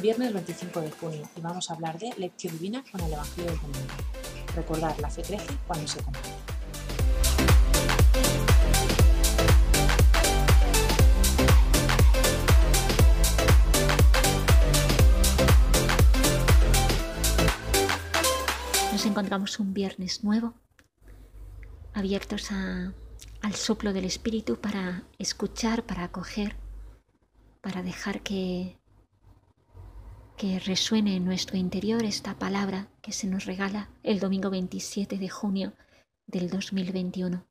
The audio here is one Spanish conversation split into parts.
viernes 25 de junio y vamos a hablar de lección divina con el Evangelio del Domingo. Recordar, la fe crece cuando se comparte. Nos encontramos un viernes nuevo, abiertos al soplo del Espíritu para escuchar, para acoger, para dejar que que resuene en nuestro interior esta palabra que se nos regala el domingo 27 de junio del 2021.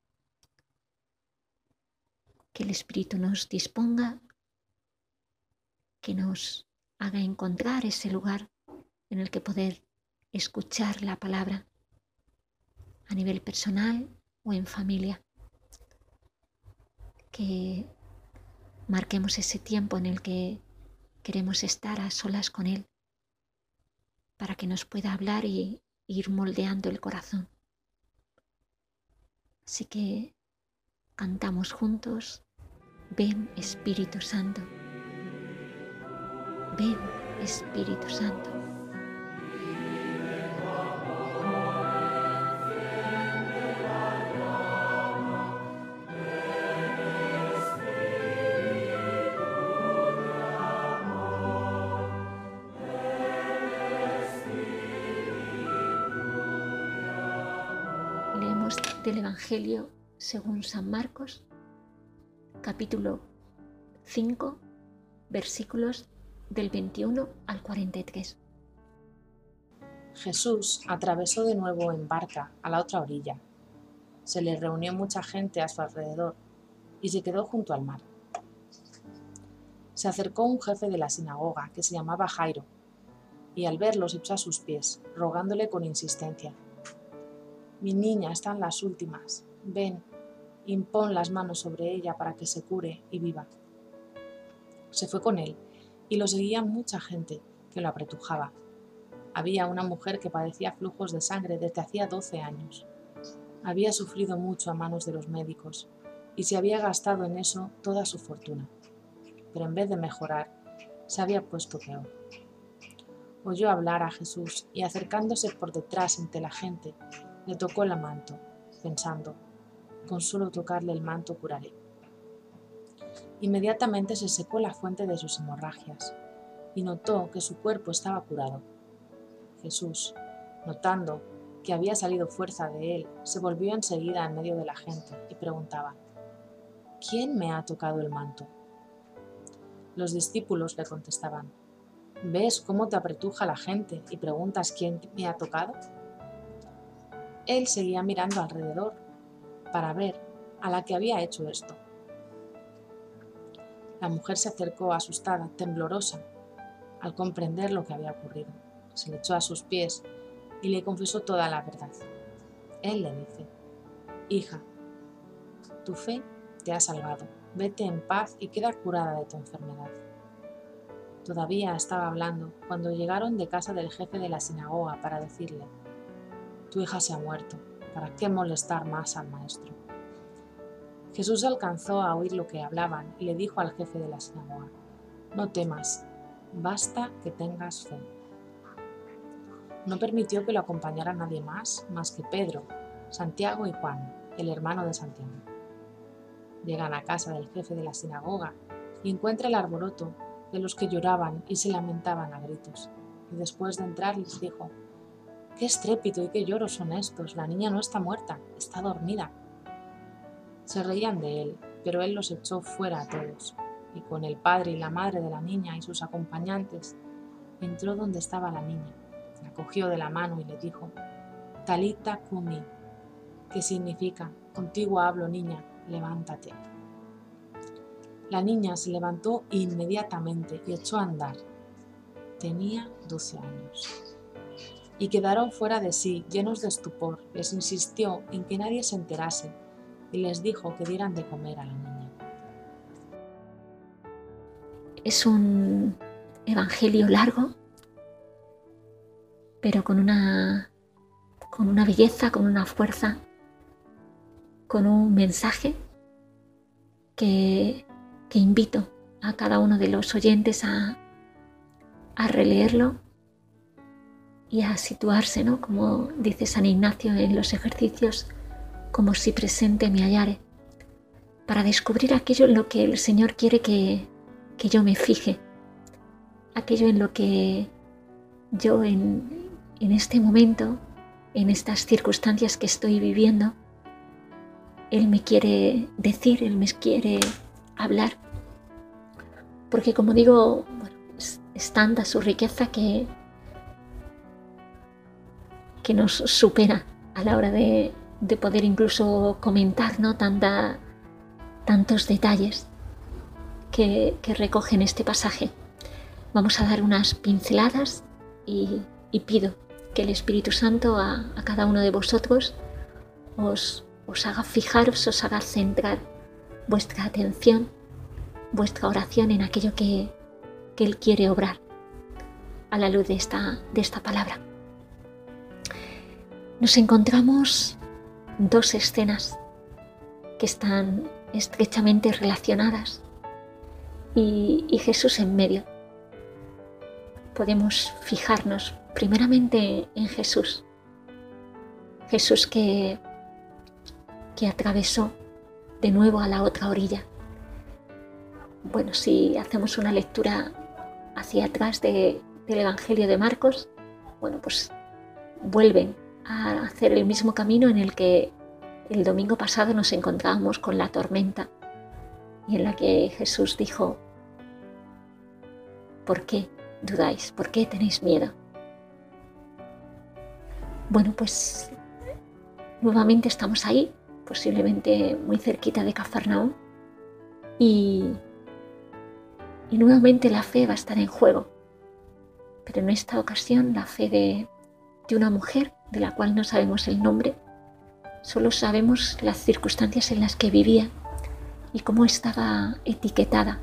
Que el Espíritu nos disponga, que nos haga encontrar ese lugar en el que poder escuchar la palabra a nivel personal o en familia. Que marquemos ese tiempo en el que Queremos estar a solas con Él para que nos pueda hablar y ir moldeando el corazón. Así que cantamos juntos, ven Espíritu Santo, ven Espíritu Santo. Evangelio según San Marcos, capítulo 5, versículos del 21 al 43. Jesús atravesó de nuevo en barca a la otra orilla. Se le reunió mucha gente a su alrededor y se quedó junto al mar. Se acercó un jefe de la sinagoga que se llamaba Jairo y al verlo se echó a sus pies, rogándole con insistencia mi niña está en las últimas. Ven, impón las manos sobre ella para que se cure y viva. Se fue con él y lo seguía mucha gente que lo apretujaba. Había una mujer que padecía flujos de sangre desde hacía 12 años. Había sufrido mucho a manos de los médicos y se había gastado en eso toda su fortuna. Pero en vez de mejorar, se había puesto peor. Oyó hablar a Jesús y acercándose por detrás entre la gente, le tocó el manto, pensando, con solo tocarle el manto curaré. Inmediatamente se secó la fuente de sus hemorragias y notó que su cuerpo estaba curado. Jesús, notando que había salido fuerza de él, se volvió enseguida en medio de la gente y preguntaba, ¿quién me ha tocado el manto? Los discípulos le contestaban, ¿ves cómo te apretuja la gente y preguntas quién me ha tocado? Él seguía mirando alrededor para ver a la que había hecho esto. La mujer se acercó asustada, temblorosa, al comprender lo que había ocurrido. Se le echó a sus pies y le confesó toda la verdad. Él le dice, Hija, tu fe te ha salvado. Vete en paz y queda curada de tu enfermedad. Todavía estaba hablando cuando llegaron de casa del jefe de la sinagoga para decirle, tu hija se ha muerto, ¿para qué molestar más al maestro? Jesús alcanzó a oír lo que hablaban y le dijo al jefe de la sinagoga, no temas, basta que tengas fe. No permitió que lo acompañara nadie más, más que Pedro, Santiago y Juan, el hermano de Santiago. Llegan a casa del jefe de la sinagoga y encuentra el arboroto de los que lloraban y se lamentaban a gritos. Y después de entrar les dijo, Qué estrépito y qué lloros son estos. La niña no está muerta, está dormida. Se reían de él, pero él los echó fuera a todos, y con el padre y la madre de la niña y sus acompañantes entró donde estaba la niña, la cogió de la mano y le dijo, Talita kumi, que significa, contigo hablo niña, levántate. La niña se levantó inmediatamente y echó a andar. Tenía 12 años. Y quedaron fuera de sí, llenos de estupor. Les insistió en que nadie se enterase y les dijo que dieran de comer a la niña. Es un evangelio largo, pero con una, con una belleza, con una fuerza, con un mensaje que, que invito a cada uno de los oyentes a, a releerlo y a situarse, ¿no? Como dice San Ignacio en los ejercicios, como si presente me hallare, para descubrir aquello en lo que el Señor quiere que, que yo me fije, aquello en lo que yo en, en este momento, en estas circunstancias que estoy viviendo, Él me quiere decir, Él me quiere hablar. Porque como digo, es, es tanta su riqueza que, que nos supera a la hora de, poder incluso comentar ¿no? Tanta, tantos detalles que, recogen este pasaje. Vamos a dar unas pinceladas y, pido que el Espíritu Santo a, cada uno de vosotros os, os haga fijaros, os haga centrar vuestra atención, vuestra oración en aquello que, que Él quiere obrar a la luz de esta, de esta palabra nos encontramos dos escenas que están estrechamente relacionadas y, Jesús en medio. Podemos fijarnos primeramente en Jesús, Jesús que, que atravesó de nuevo a la otra orilla. Bueno, si hacemos una lectura hacia atrás del Evangelio de Marcos, bueno, pues vuelven a hacer el mismo camino en el que el domingo pasado nos encontrábamos con la tormenta y en la que Jesús dijo, ¿por qué dudáis? ¿Por qué tenéis miedo? Bueno, pues nuevamente estamos ahí, posiblemente muy cerquita de Cafarnaúm, y, y nuevamente la fe va a estar en juego, pero en esta ocasión la fe de, de una mujer de la cual no sabemos el nombre, solo sabemos las circunstancias en las que vivía y cómo estaba etiquetada.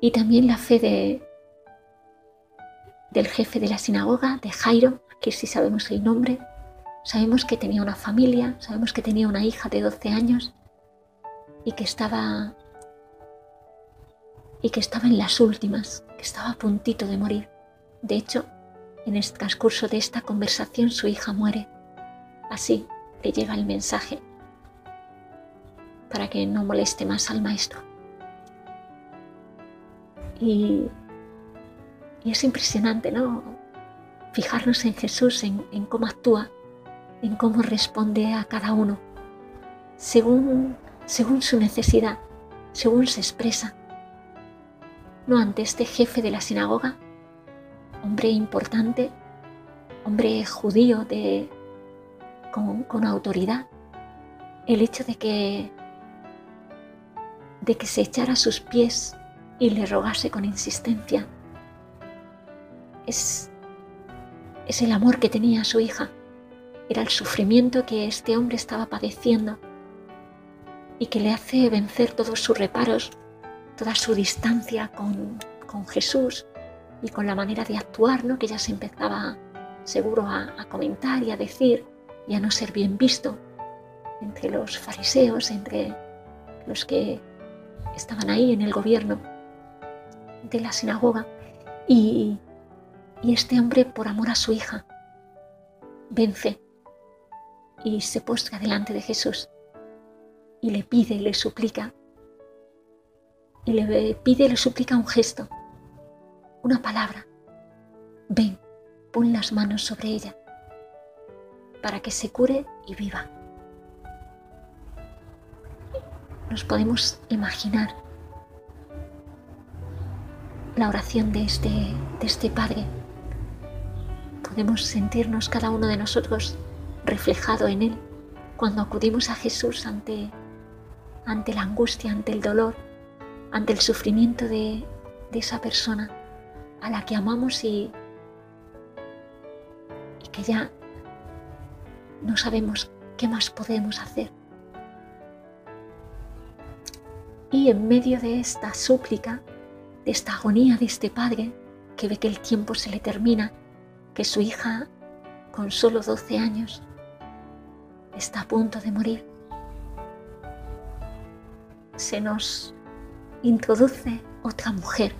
Y también la fe de, del jefe de la sinagoga, de Jairo, que sí sabemos el nombre, sabemos que tenía una familia, sabemos que tenía una hija de 12 años y que estaba y que estaba en las últimas, que estaba a puntito de morir. De hecho, en el transcurso de esta conversación su hija muere. Así le llega el mensaje para que no moleste más al maestro. Y, es impresionante, ¿no? Fijarnos en Jesús, en, en cómo actúa, en cómo responde a cada uno, según, según su necesidad, según se expresa. No ante este jefe de la sinagoga, hombre importante, hombre judío de, con, autoridad, el hecho de que, de que se echara a sus pies y le rogase con insistencia, es, es el amor que tenía a su hija, era el sufrimiento que este hombre estaba padeciendo y que le hace vencer todos sus reparos, toda su distancia con, con Jesús, y con la manera de actuar, ¿no? que ya se empezaba seguro a, comentar y a decir y a no ser bien visto entre los fariseos, entre los que estaban ahí en el gobierno de la sinagoga. Y, y este hombre, por amor a su hija, vence y se postra delante de Jesús y le pide le suplica. Y le pide le suplica un gesto una palabra. Ven, pon las manos sobre ella para que se cure y viva. Nos podemos imaginar la oración de este, de este Padre. Podemos sentirnos cada uno de nosotros reflejado en Él cuando acudimos a Jesús ante, ante la angustia, ante el dolor, ante el sufrimiento de, de esa persona a la que amamos y, que ya no sabemos qué más podemos hacer. Y en medio de esta súplica, de esta agonía de este padre, que ve que el tiempo se le termina, que su hija, con solo 12 años, está a punto de morir, se nos introduce otra mujer,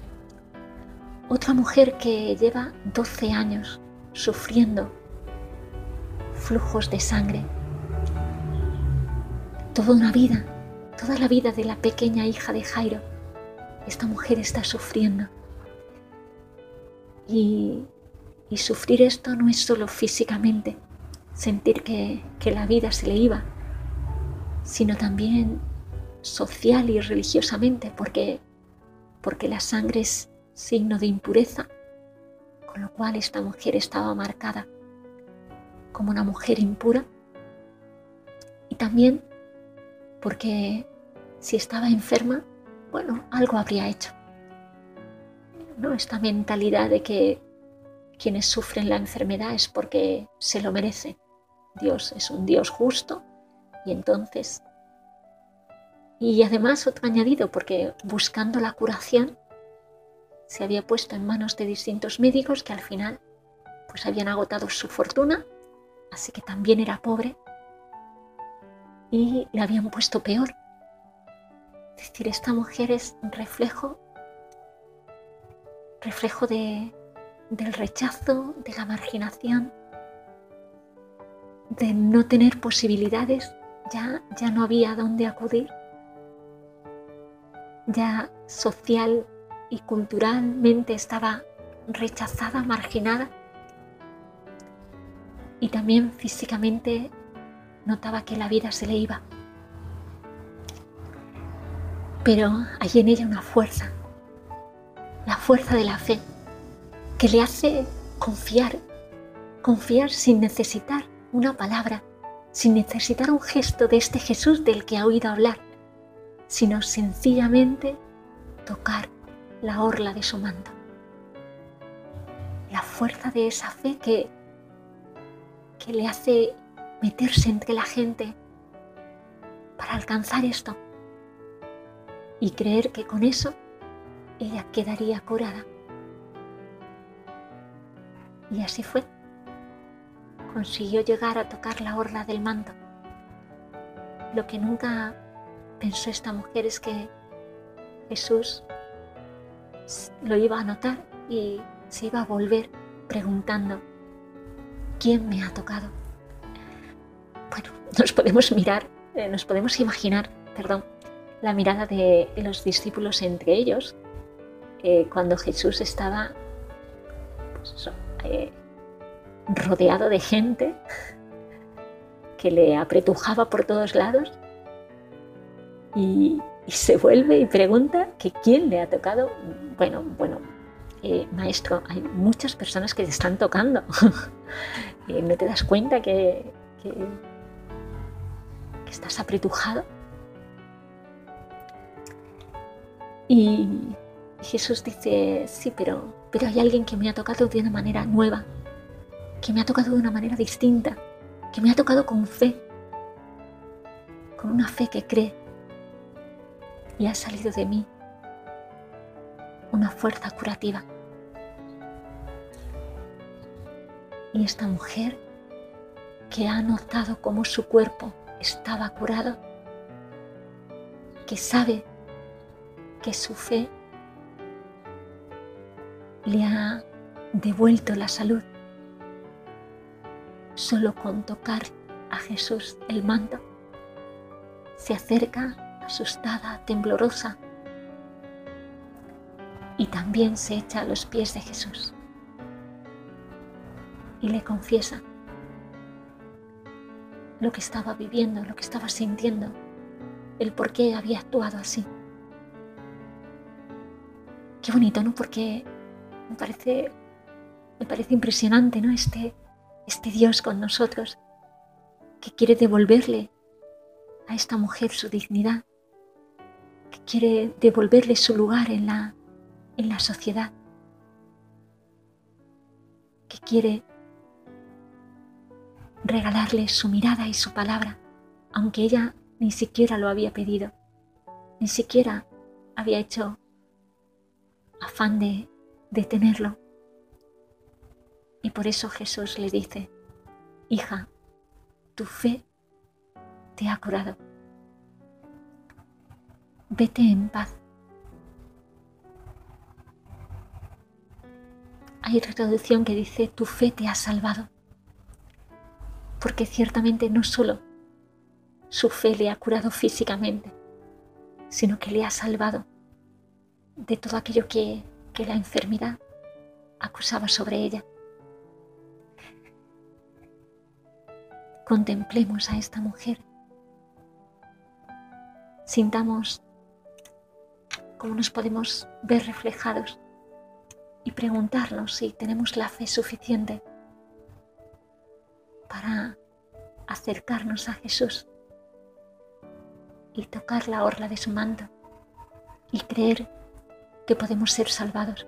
otra mujer que lleva 12 años sufriendo flujos de sangre, toda una vida, toda la vida de la pequeña hija de Jairo, esta mujer está sufriendo. Y, sufrir esto no es solo físicamente, sentir que, que la vida se le iba, sino también social y religiosamente, porque, porque la sangre es signo de impureza, con lo cual esta mujer estaba marcada como una mujer impura. Y también porque si estaba enferma, bueno, algo habría hecho. ¿No? Esta mentalidad de que quienes sufren la enfermedad es porque se lo merece. Dios es un Dios justo y entonces y además otro añadido, porque buscando la curación se había puesto en manos de distintos médicos que al final pues habían agotado su fortuna, así que también era pobre y le habían puesto peor. Es decir, esta mujer es un reflejo, reflejo de, del rechazo, de la marginación, de no tener posibilidades, ya, ya no había dónde acudir ya social y culturalmente estaba rechazada, marginada y también físicamente notaba que la vida se le iba. Pero hay en ella una fuerza, la fuerza de la fe, que le hace confiar, confiar sin necesitar una palabra, sin necesitar un gesto de este Jesús del que ha oído hablar sino sencillamente tocar la orla de su manto. La fuerza de esa fe que, que le hace meterse entre la gente para alcanzar esto y creer que con eso ella quedaría curada. Y así fue. Consiguió llegar a tocar la orla del manto, lo que nunca pensó esta mujer es que Jesús lo iba a notar y se iba a volver preguntando, ¿quién me ha tocado? Bueno, nos podemos mirar, eh, nos podemos imaginar, perdón, la mirada de los discípulos entre ellos eh, cuando Jesús estaba pues eh, rodeado de gente que le apretujaba por todos lados y, se vuelve y pregunta que quién le ha tocado. Bueno, bueno, eh, maestro, hay muchas personas que te están tocando. Eh, ¿No te das cuenta que, que, estás apretujado? Y Jesús dice, sí, pero, pero hay alguien que me ha tocado de una manera nueva, que me ha tocado de una manera distinta, que me ha tocado con fe, con una fe que cree y ha salido de mí una fuerza curativa. Y esta mujer que ha notado cómo su cuerpo estaba curado, que sabe que su fe le ha devuelto la salud, solo con tocar a Jesús el manto, se acerca asustada, temblorosa, y también se echa a los pies de Jesús y le confiesa lo que estaba viviendo, lo que estaba sintiendo, el por qué había actuado así. Qué bonito, ¿no? Porque me parece, me parece impresionante, ¿no? Este, este Dios con nosotros que quiere devolverle a esta mujer su dignidad, quiere devolverle su lugar en la, en la sociedad, que quiere regalarle su mirada y su palabra, aunque ella ni siquiera lo había pedido, ni siquiera había hecho afán de detenerlo. Y por eso Jesús le dice, hija, tu fe te ha curado. Vete en paz. Hay traducción que dice, tu fe te ha salvado. Porque ciertamente no solo su fe le ha curado físicamente, sino que le ha salvado de todo aquello que, que la enfermedad acusaba sobre ella. Contemplemos a esta mujer. Sintamos cómo nos podemos ver reflejados y preguntarnos si tenemos la fe suficiente para acercarnos a Jesús y tocar la orla de su manto y creer que podemos ser salvados.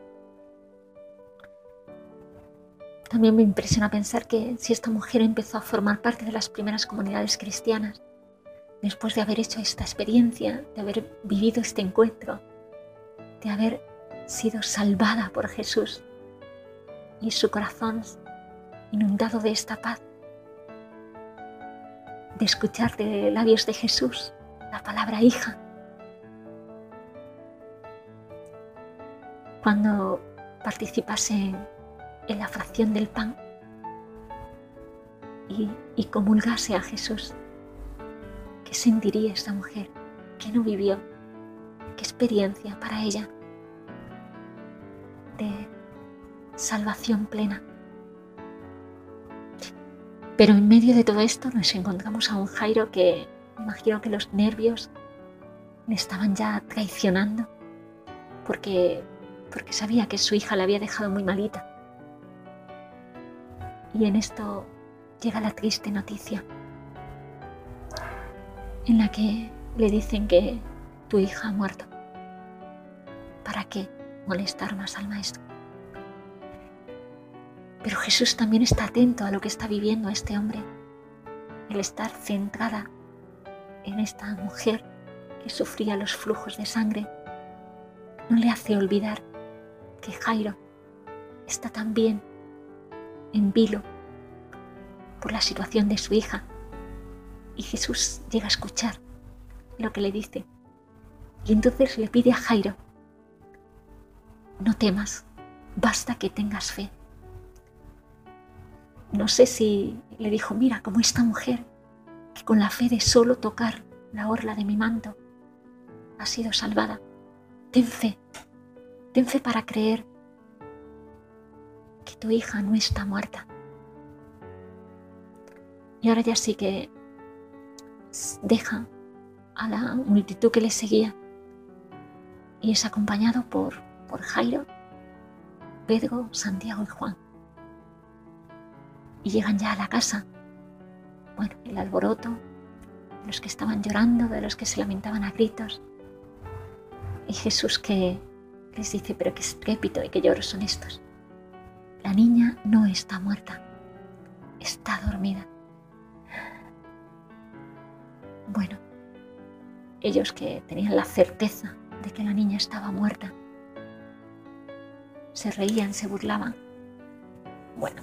También me impresiona pensar que si esta mujer empezó a formar parte de las primeras comunidades cristianas, después de haber hecho esta experiencia, de haber vivido este encuentro, de haber sido salvada por Jesús y su corazón inundado de esta paz, de escuchar de labios de Jesús la palabra hija. Cuando participase en, la fracción del pan y, y comulgase a Jesús, ¿qué sentiría esta mujer? ¿Qué no vivió? ¿Qué experiencia para ella de salvación plena? Pero en medio de todo esto nos encontramos a un Jairo que imagino que los nervios le estaban ya traicionando porque, porque sabía que su hija la había dejado muy malita. Y en esto llega la triste noticia en la que le dicen que tu hija ha muerto. ¿Para qué molestar más al maestro? Pero Jesús también está atento a lo que está viviendo este hombre, el estar centrada en esta mujer que sufría los flujos de sangre no le hace olvidar que Jairo está también en vilo por la situación de su hija. Y Jesús llega a escuchar lo que le dice. Y entonces le pide a Jairo, no temas, basta que tengas fe. No sé si le dijo, mira, como esta mujer que con la fe de solo tocar la orla de mi manto ha sido salvada. Ten fe, ten fe para creer que tu hija no está muerta. Y ahora ya sí que deja a la multitud que le seguía y es acompañado por, por Jairo, Pedro, Santiago y Juan. Y llegan ya a la casa bueno, el alboroto, los que estaban llorando, de los que se lamentaban a gritos. Y Jesús que les dice, pero qué estrépito y qué lloros son estos. La niña no está muerta, está dormida. Bueno, ellos que tenían la certeza de que la niña estaba muerta, se reían, se burlaban. Bueno,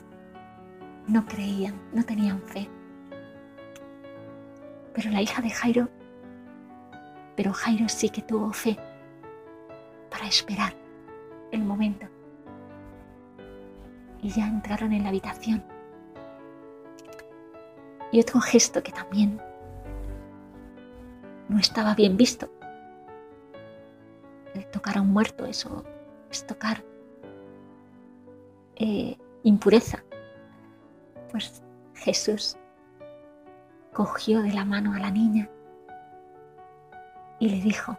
no creían, no tenían fe. Pero la hija de Jairo, pero Jairo sí que tuvo fe para esperar el momento. Y ya entraron en la habitación. Y otro gesto que también no estaba bien visto. Tocar a un muerto, eso es tocar eh, impureza. Pues Jesús cogió de la mano a la niña y le dijo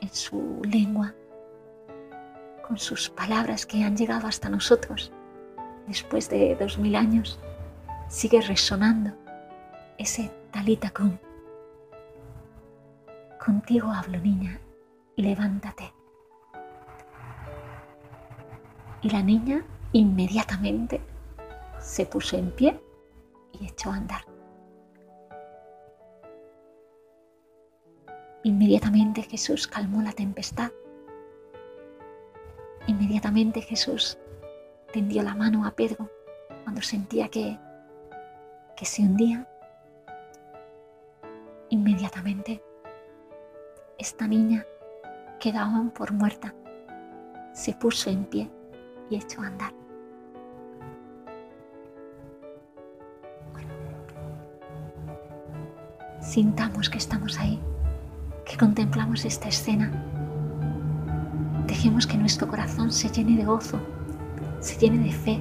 en su lengua, con sus palabras que han llegado hasta nosotros después de dos mil años, sigue resonando ese talita Contigo hablo, niña, levántate. Y la niña inmediatamente se puso en pie y echó a andar. Inmediatamente Jesús calmó la tempestad. Inmediatamente Jesús tendió la mano a Pedro cuando sentía que, que se hundía. Inmediatamente esta niña quedaba por muerta. Se puso en pie y echó a andar. Sintamos que estamos ahí que contemplamos esta escena, dejemos que nuestro corazón se llene de gozo, se llene de fe,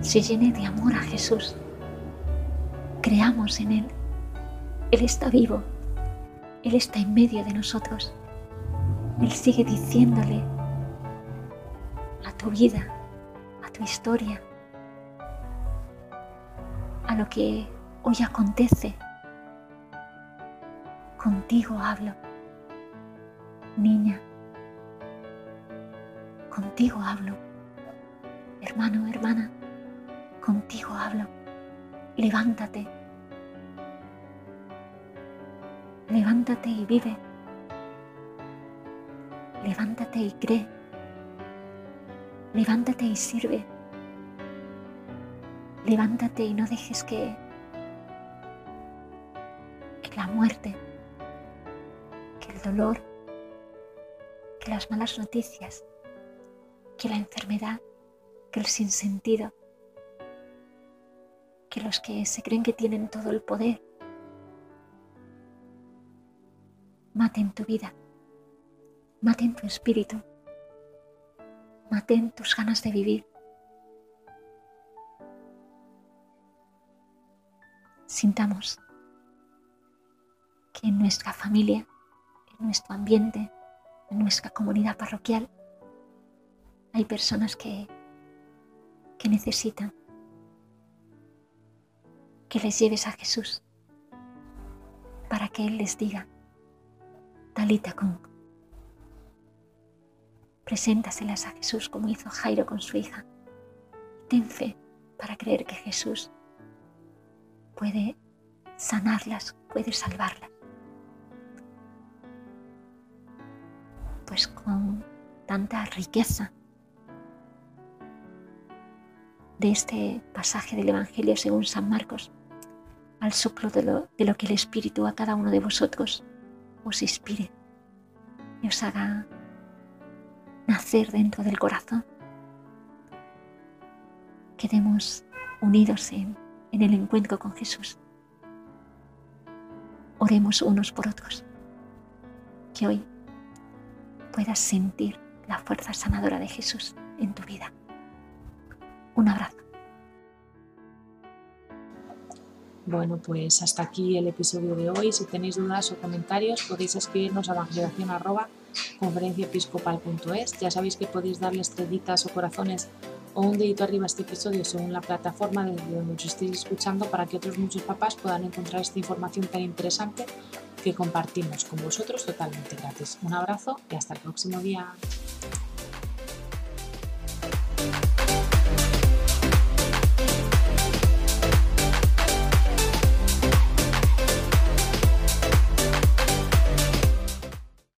se llene de amor a Jesús. Creamos en Él. Él está vivo. Él está en medio de nosotros. Él sigue diciéndole a tu vida, a tu historia, a lo que hoy acontece Contigo hablo, niña. Contigo hablo, hermano, hermana. Contigo hablo. Levántate. Levántate y vive. Levántate y cree. Levántate y sirve. Levántate y no dejes que, que la muerte dolor, que las malas noticias, que la enfermedad, que el sinsentido, que los que se creen que tienen todo el poder maten tu vida, maten tu espíritu, maten tus ganas de vivir. Sintamos que en nuestra familia en nuestro ambiente, en nuestra comunidad parroquial, hay personas que, que necesitan que les lleves a Jesús para que Él les diga, Talita con. Preséntaselas a Jesús como hizo Jairo con su hija. Ten fe para creer que Jesús puede sanarlas, puede salvarlas. pues con tanta riqueza de este pasaje del Evangelio según San Marcos, al soplo de lo, de lo que el Espíritu a cada uno de vosotros os inspire y os haga nacer dentro del corazón. Quedemos unidos en, en el encuentro con Jesús. Oremos unos por otros. Que hoy puedas sentir la fuerza sanadora de Jesús en tu vida. Un abrazo. Bueno, pues hasta aquí el episodio de hoy. Si tenéis dudas o comentarios, podéis escribirnos a evangelización.conferenciaepiscopal.es. Ya sabéis que podéis darle estrellitas o corazones o un dedito arriba a este episodio según la plataforma desde donde os estéis escuchando para que otros muchos papás puedan encontrar esta información tan interesante que compartimos con vosotros totalmente gratis. Un abrazo y hasta el próximo día.